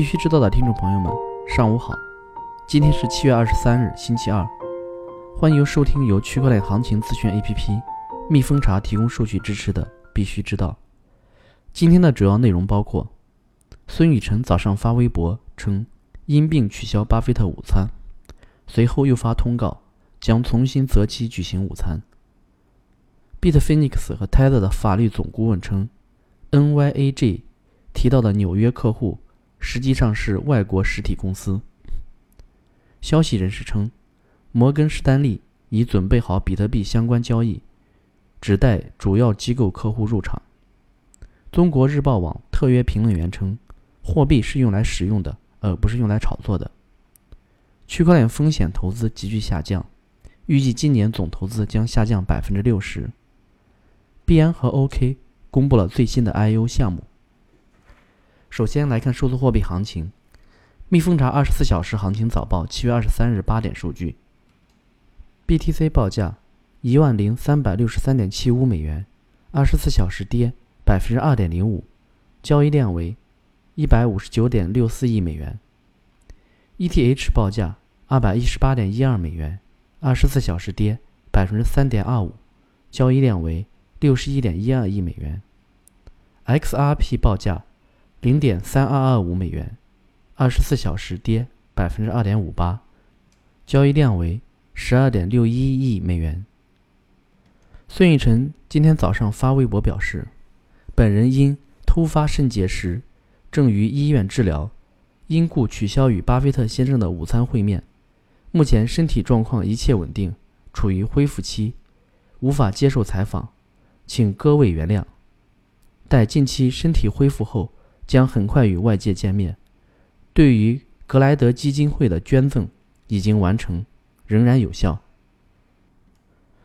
必须知道的听众朋友们，上午好！今天是七月二十三日，星期二。欢迎收听由区块链行情资讯 APP 蜜蜂茶提供数据支持的《必须知道》。今天的主要内容包括：孙雨晨早上发微博称因病取消巴菲特午餐，随后又发通告将重新择期举行午餐。Bitfinex 和 Tether 的法律总顾问称，NYAG 提到的纽约客户。实际上是外国实体公司。消息人士称，摩根士丹利已准备好比特币相关交易，只待主要机构客户入场。中国日报网特约评论员称，货币是用来使用的，而不是用来炒作的。区块链风险投资急剧下降，预计今年总投资将下降百分之六十。币安和 OK 公布了最新的 IO 项目。首先来看数字货币行情，蜜蜂查二十四小时行情早报七月二十三日八点数据。：BTC 报价一万零三百六十三点七五美元，二十四小时跌百分之二点零五，交易量为一百五十九点六四亿美元。；ETH 报价二百一十八点一二美元，二十四小时跌百分之三点二五，交易量为六十一点一二亿美元。；XRP 报价。零点三二二五美元，二十四小时跌百分之二点五八，交易量为十二点六一亿美元。孙雨晨今天早上发微博表示，本人因突发肾结石，正于医院治疗，因故取消与巴菲特先生的午餐会面。目前身体状况一切稳定，处于恢复期，无法接受采访，请各位原谅。待近期身体恢复后。将很快与外界见面。对于格莱德基金会的捐赠已经完成，仍然有效。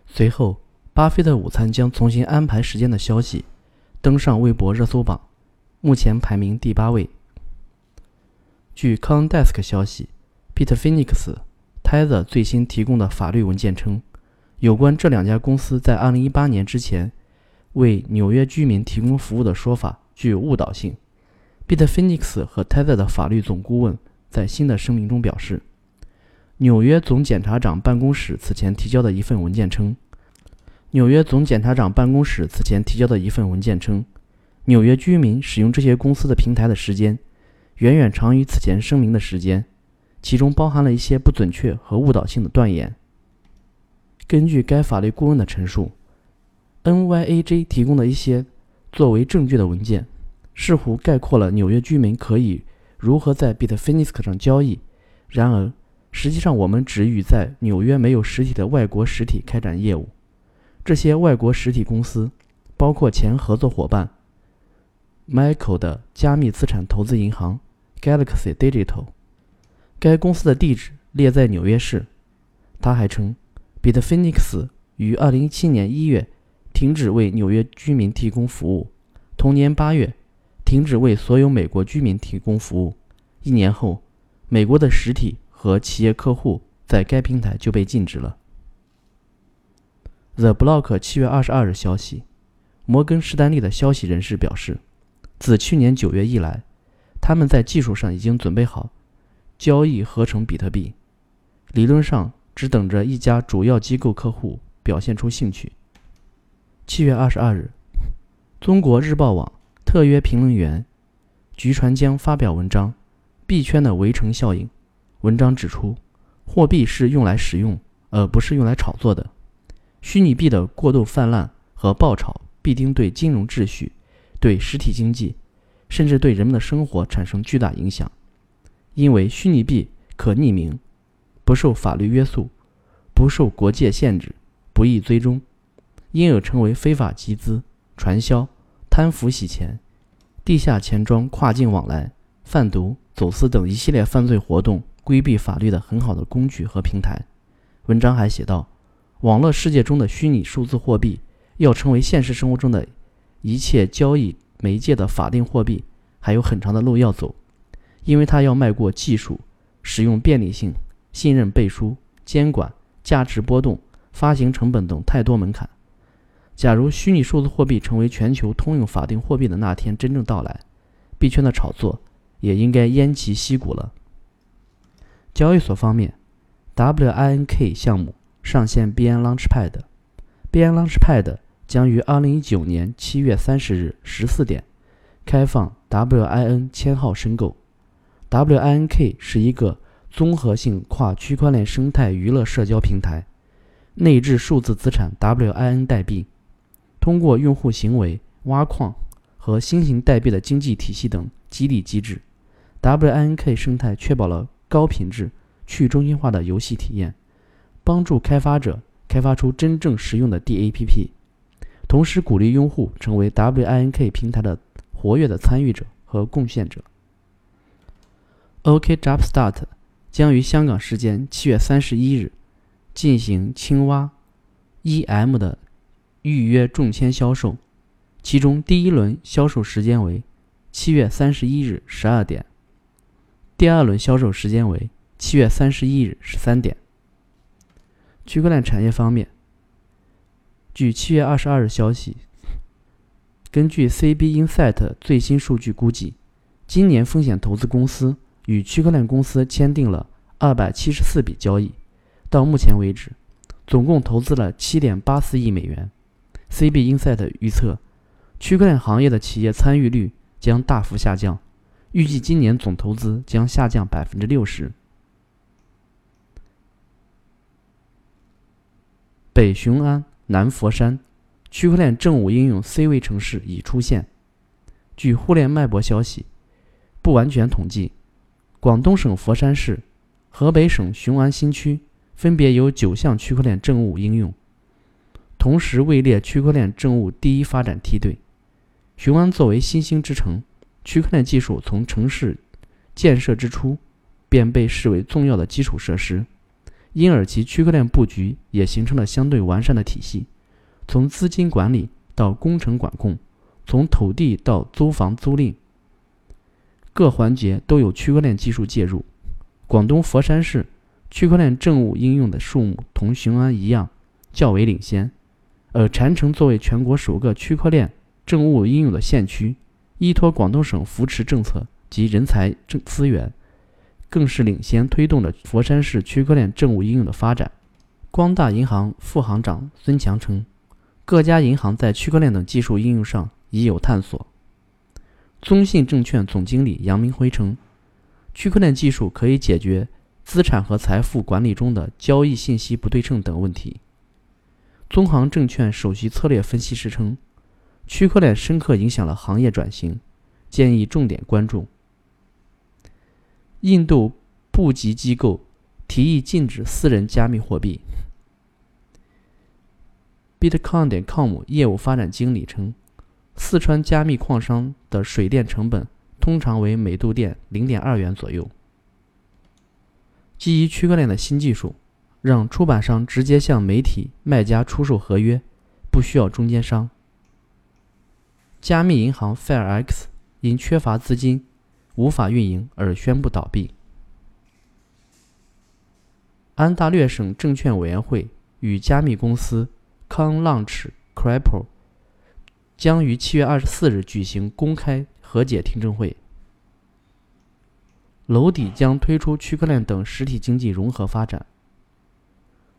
随后，巴菲特午餐将重新安排时间的消息登上微博热搜榜，目前排名第八位。据 c o n d e s k 消息，Bitfinex、Tether 最新提供的法律文件称，有关这两家公司在2018年之前为纽约居民提供服务的说法具有误导性。Bitfinex 和 Tether 的法律总顾问在新的声明中表示，纽约总检察长办公室此前提交的一份文件称，纽约总检察长办公室此前提交的一份文件称，纽约居民使用这些公司的平台的时间远远长于此前声明的时间，其中包含了一些不准确和误导性的断言。根据该法律顾问的陈述，NYAG 提供的一些作为证据的文件。似乎概括了纽约居民可以如何在 Bitfinex 上交易。然而，实际上我们只与在纽约没有实体的外国实体开展业务。这些外国实体公司包括前合作伙伴 Michael 的加密资产投资银行 Galaxy Digital。该公司的地址列在纽约市。他还称，Bitfinex 于2017年1月停止为纽约居民提供服务。同年8月。停止为所有美国居民提供服务。一年后，美国的实体和企业客户在该平台就被禁止了。The Block 七月二十二日消息，摩根士丹利的消息人士表示，自去年九月以来，他们在技术上已经准备好交易合成比特币，理论上只等着一家主要机构客户表现出兴趣。七月二十二日，中国日报网。特约评论员菊传江发表文章《币圈的围城效应》。文章指出，货币是用来使用，而不是用来炒作的。虚拟币的过度泛滥和爆炒必定对金融秩序、对实体经济，甚至对人们的生活产生巨大影响。因为虚拟币可匿名，不受法律约束，不受国界限制，不易追踪，因而成为非法集资、传销、贪腐洗钱。地下钱庄、跨境往来、贩毒、走私等一系列犯罪活动规避法律的很好的工具和平台。文章还写道，网络世界中的虚拟数字货币要成为现实生活中的一切交易媒介的法定货币，还有很长的路要走，因为它要迈过技术、使用便利性、信任背书、监管、价值波动、发行成本等太多门槛。假如虚拟数字货币成为全球通用法定货币的那天真正到来，币圈的炒作也应该偃旗息鼓了。交易所方面，WINK 项目上线 BN Launchpad，BN Launchpad 将于2019年7月30日14点开放 WIN 签号申购。WINK 是一个综合性跨区块链生态娱乐社交平台，内置数字资产 WIN 代币，通过用户行为、挖矿和新型代币的经济体系等激励机制，WINK 生态确保了。高品质、去中心化的游戏体验，帮助开发者开发出真正实用的 DAPP，同时鼓励用户成为 WINK 平台的活跃的参与者和贡献者。OKJumpstart 将于香港时间七月三十一日进行青蛙 EM 的预约中签销售，其中第一轮销售时间为七月三十一日十二点。第二轮销售时间为七月三十一日十三点。区块链产业方面，据七月二十二日消息，根据 CB Insight 最新数据估计，今年风险投资公司与区块链公司签订了二百七十四笔交易，到目前为止，总共投资了七点八四亿美元。CB Insight 预测，区块链行业的企业参与率将大幅下降。预计今年总投资将下降百分之六十。北雄安、南佛山区块链政务应用 C 位城市已出现。据互联脉搏消息，不完全统计，广东省佛山市、河北省雄安新区分别有九项区块链政务应用，同时位列区块链政务第一发展梯队。雄安作为新兴之城。区块链技术从城市建设之初便被视为重要的基础设施，因而其区块链布局也形成了相对完善的体系。从资金管理到工程管控，从土地到租房租赁，各环节都有区块链技术介入。广东佛山市区块链政务应用的数目同雄安一样较为领先，而禅城作为全国首个区块链政务应用的县区。依托广东省扶持政策及人才资资源，更是领先推动了佛山市区块链政务应用的发展。光大银行副行长孙强称，各家银行在区块链等技术应用上已有探索。中信证券总经理杨明辉称，区块链技术可以解决资产和财富管理中的交易信息不对称等问题。中航证券首席策略分析师称。区块链深刻影响了行业转型，建议重点关注。印度部级机构提议禁止私人加密货币。Bitcoin 点 com 业务发展经理称，四川加密矿商的水电成本通常为每度电零点二元左右。基于区块链的新技术，让出版商直接向媒体卖家出售合约，不需要中间商。加密银行 FairX 因缺乏资金，无法运营而宣布倒闭。安大略省证券委员会与加密公司 ConLaunch Crypto 将于七月二十四日举行公开和解听证会。楼底将推出区块链等实体经济融合发展。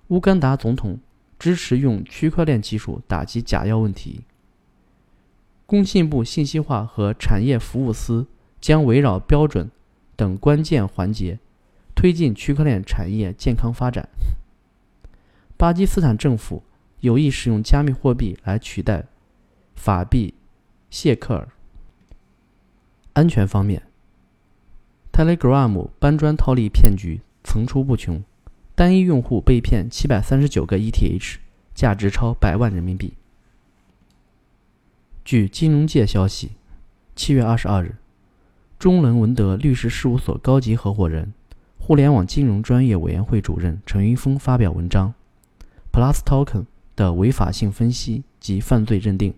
乌干达总统支持用区块链技术打击假药问题。工信部信息化和产业服务司将围绕标准等关键环节，推进区块链产业健康发展。巴基斯坦政府有意使用加密货币来取代法币谢克尔。安全方面，Telegram 搬砖套利骗局层出不穷，单一用户被骗七百三十九个 ETH，价值超百万人民币。据金融界消息，七月二十二日，中伦文德律师事务所高级合伙人、互联网金融专业委员会主任陈云峰发表文章《Plus Token 的违法性分析及犯罪认定》。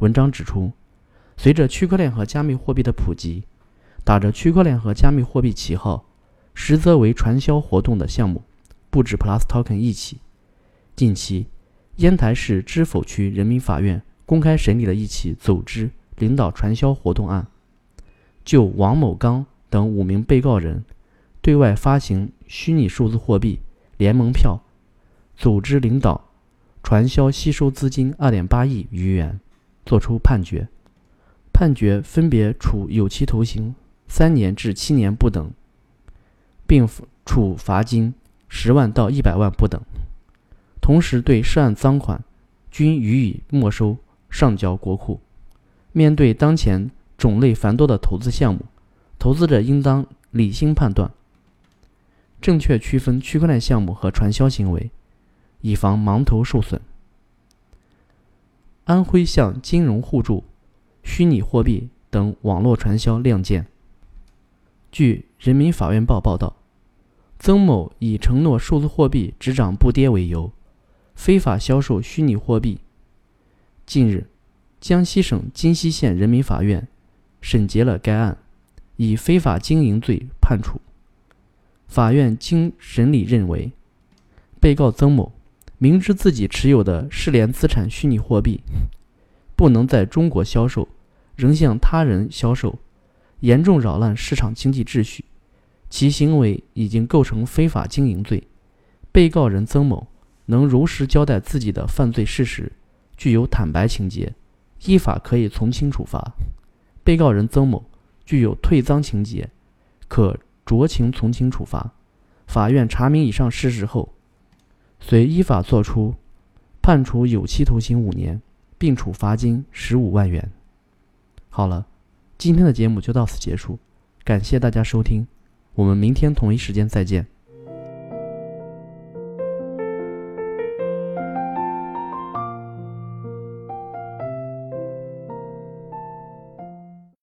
文章指出，随着区块链和加密货币的普及，打着区块链和加密货币旗号，实则为传销活动的项目不止 Plus Token 一起。近期，烟台市芝否区人民法院。公开审理了一起组织领导传销活动案，就王某刚等五名被告人对外发行虚拟数字货币联盟票，组织领导传销吸收资金二点八亿余元，作出判决。判决分别处有期徒刑三年至七年不等，并处罚金十万到一百万不等。同时，对涉案赃款均予以没收，上交国库。面对当前种类繁多的投资项目，投资者应当理性判断，正确区分区块链项目和传销行为，以防盲头受损。安徽向金融互助、虚拟货币等网络传销亮剑。据人民法院报报道，曾某以承诺数字货币只涨不跌为由。非法销售虚拟货币。近日，江西省金溪县人民法院审结了该案，以非法经营罪判处。法院经审理认为，被告曾某明知自己持有的世联资产虚拟货币不能在中国销售，仍向他人销售，严重扰乱市场经济秩序，其行为已经构成非法经营罪。被告人曾某。能如实交代自己的犯罪事实，具有坦白情节，依法可以从轻处罚。被告人曾某具有退赃情节，可酌情从轻处罚。法院查明以上事实后，遂依法作出判处有期徒刑五年，并处罚金十五万元。好了，今天的节目就到此结束，感谢大家收听，我们明天同一时间再见。